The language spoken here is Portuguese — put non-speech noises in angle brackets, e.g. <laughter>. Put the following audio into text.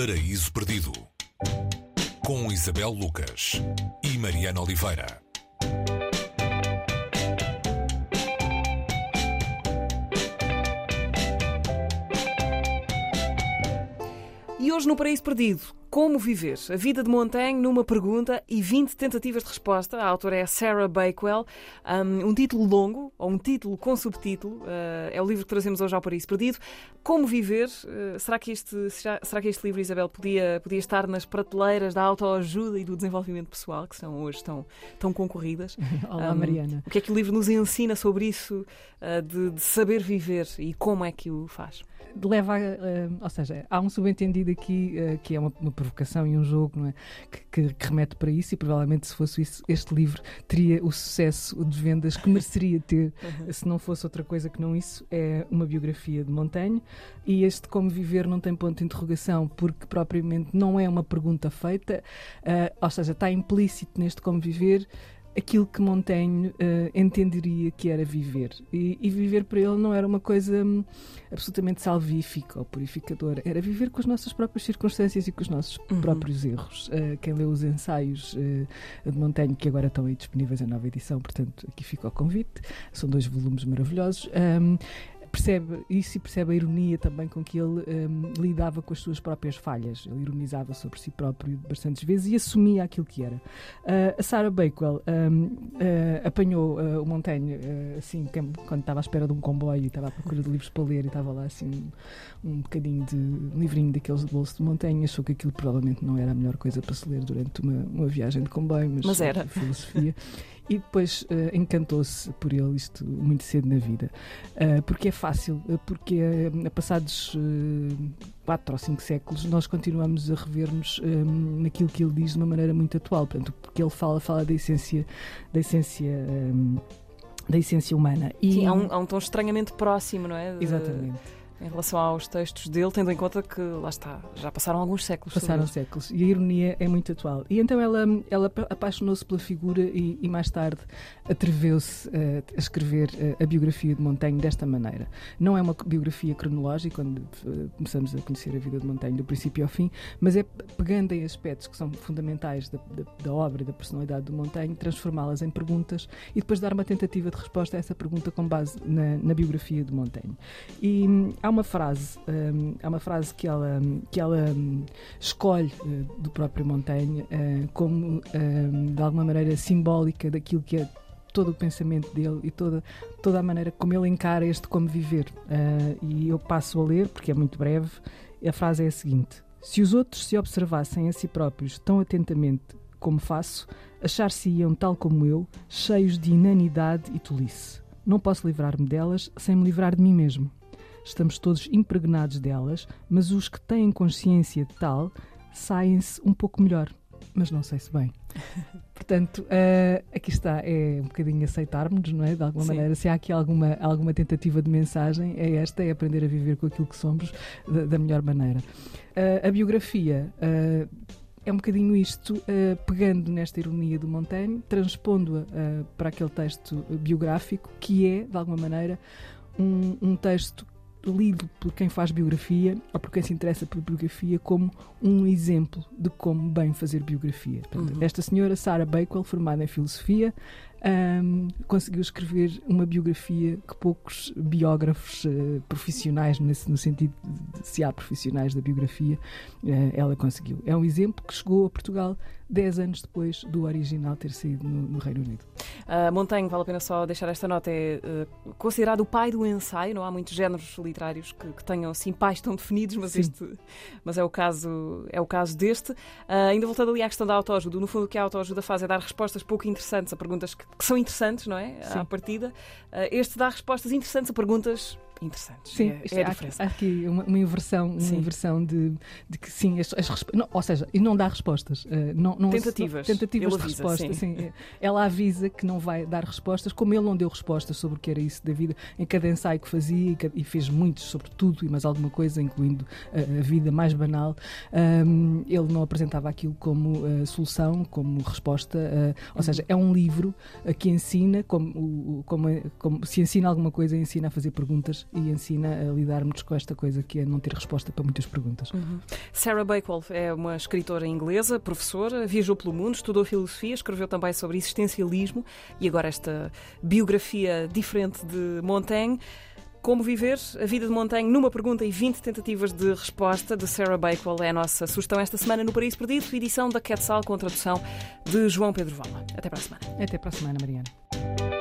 Paraíso Perdido com Isabel Lucas e Mariana Oliveira. E hoje no Paraíso Perdido, como viver? A vida de Montaigne numa pergunta e 20 tentativas de resposta. A autora é Sarah Bakewell. Um, título longo, ou um título com subtítulo. Uh, é o livro que trazemos hoje ao Paraíso Perdido. Como viver? Uh, será, que este, será que este livro, Isabel, podia, podia estar nas prateleiras da autoajuda e do desenvolvimento pessoal, que são hoje tão, tão concorridas? <laughs> Olá, um, Mariana. O que é que o livro nos ensina sobre isso, uh, de, de saber viver e como é que o faz? leva a, ou seja, há um subentendido aqui que é uma, uma, provocação e um jogo é? Que, que, que, remete para isso e provavelmente se fosse isso, este livro teria o sucesso de vendas que mereceria ter uhum. se não fosse outra coisa que não isso é uma biografia de Montaigne e este como viver não tem ponto de interrogação porque propriamente não é uma pergunta feita uh, ou seja, está implícito neste como viver aquilo que Montaigne uh, entenderia que era viver. E, e, viver para ele não era uma coisa um, absolutamente salvífica ou purificadora, era viver com as nossas próprias circunstâncias e com os nossos uhum. próprios erros. Uh, quem leu os ensaios uh, de Montaigne, que agora estão aí disponíveis em nova edição, portanto, aqui fica o convite, são dois volumes maravilhosos. Um, percebe isso e percebe a ironia também com que ele um, lidava com as suas próprias falhas. Ele ironizava sobre si próprio bastantes vezes e assumia aquilo que era. Uh, a Sarah Bakewell um, uh, apanhou uh, o Montaigne assim, quando estava à espera de um comboio e estava à procura de livros para ler e estava lá assim um, um bocadinho de um livrinho daqueles de bolso de Montaigne. Achou que aquilo provavelmente não era a melhor coisa para se ler durante uma, uma viagem de comboio, mas, mas era. filosofia. <laughs> e depois uh, encantou-se por ele isto muito cedo na vida. Uh, porque é fácil, uh, porque uh, passados quatro ou cinco séculos nós continuamos a rever-nos um, naquilo que ele diz de uma maneira muito atual. Portanto, porque ele fala, fala da essência, da essência um, da essência humana. E... Sim, há um, há um tom estranhamente próximo, não é? De... Exatamente em relação aos textos dele, tendo em conta que, lá está, já passaram alguns séculos. Passaram séculos. E a ironia é muito atual. E então ela, ela apaixonou-se pela figura e, e mais tarde atreveu-se a, eh, a escrever a, eh, a, biografia de Montaigne desta maneira. Não é uma biografia cronológica, quando uh, começamos a conhecer a vida de Montaigne do princípio ao fim, mas é pegando em aspectos que são fundamentais da, da, da obra e da personalidade de Montaigne, transformá-las em perguntas e depois dar uma tentativa de resposta a essa pergunta com base na, na biografia de Montaigne. E hum, há uma frase, um, há uma frase que ela, que ela um, escolhe uh, do próprio Montaigne uh, como, um, de alguma maneira, simbólica daquilo que é todo o pensamento dele e toda, toda a maneira como ele encara este como viver. Uh, e eu passo a ler, porque é muito breve. A frase é a seguinte: Se os outros se observassem a si próprios tão atentamente como faço, achar-se-iam, tal como eu, cheios de inanidade e tolice. Não posso livrar-me delas sem me livrar de mim mesmo estamos todos impregnados delas, mas os que têm consciência de tal saem-se um pouco melhor, mas não sei se bem. <laughs> Portanto, uh, aqui está, é um bocadinho aceitarmos, não é? De alguma Sim. maneira, se há aqui alguma, alguma tentativa de mensagem, é esta, é aprender a viver com aquilo que somos da, da melhor maneira. Uh, a biografia. Uh, é um bocadinho isto, uh, pegando nesta ironia do Montaigne, transpondo-a uh, para aquele texto biográfico, que é, de alguma maneira, um, um texto lido por quem faz biografia ou por quem se interessa por biografia como um exemplo de como bem fazer biografia. Portanto, uhum. Esta senhora, Sarah Bakewell, formada em filosofia, um, conseguiu escrever uma biografia que poucos biógrafos uh, profissionais, nesse, no sentido de se há profissionais da biografia, uh, ela conseguiu. É um exemplo que chegou a Portugal 10 anos depois do original ter saído no, no Reino Unido. Uh, Montaigne, vale a pena só deixar esta nota, é uh, considerado o pai do ensaio, não há muitos géneros literários que, que tenham assim pais tão definidos, mas, este, mas é, o caso, é o caso deste. Uh, ainda voltando ali à questão da autoajuda, no fundo o que a autoajuda faz é dar respostas pouco interessantes a perguntas que, que são interessantes, não é? Sim. À partida. este dá respostas interessantes a perguntas interessantes. Sim, é, é há, aqui, há aqui uma, uma inversão, uma inversão de, de que sim, as, as não, ou seja, e não dá respostas. Uh, não, não, tentativas. tentativas de resposta. Sim. Sim, é, ela avisa que não vai dar respostas, como ele não deu respostas sobre o que era isso da vida em cada ensaio que fazia e, fez muitos sobre tudo e mais alguma coisa, incluindo a, a vida mais banal. Um, ele não apresentava aquilo como uh, solução, como resposta. Uh, ou seja, é um livro que ensina, como, como, como se ensina alguma coisa, ensina a fazer perguntas e ensina a lidarmos com esta coisa que é não ter resposta para muitas perguntas. Uhum. Sarah Bakewell é uma escritora inglesa, professora, viajou pelo mundo, estudou filosofia, escreveu também sobre existencialismo e agora esta biografia diferente de Montaigne. Como viver a vida de montanha numa pergunta e 20 tentativas de resposta de Sarah Bakewell é a nossa sugestão esta semana no Paraíso Perdido, edição da Quetzal com tradução de João Pedro Vala. Até para a semana. Até para a semana, Mariana.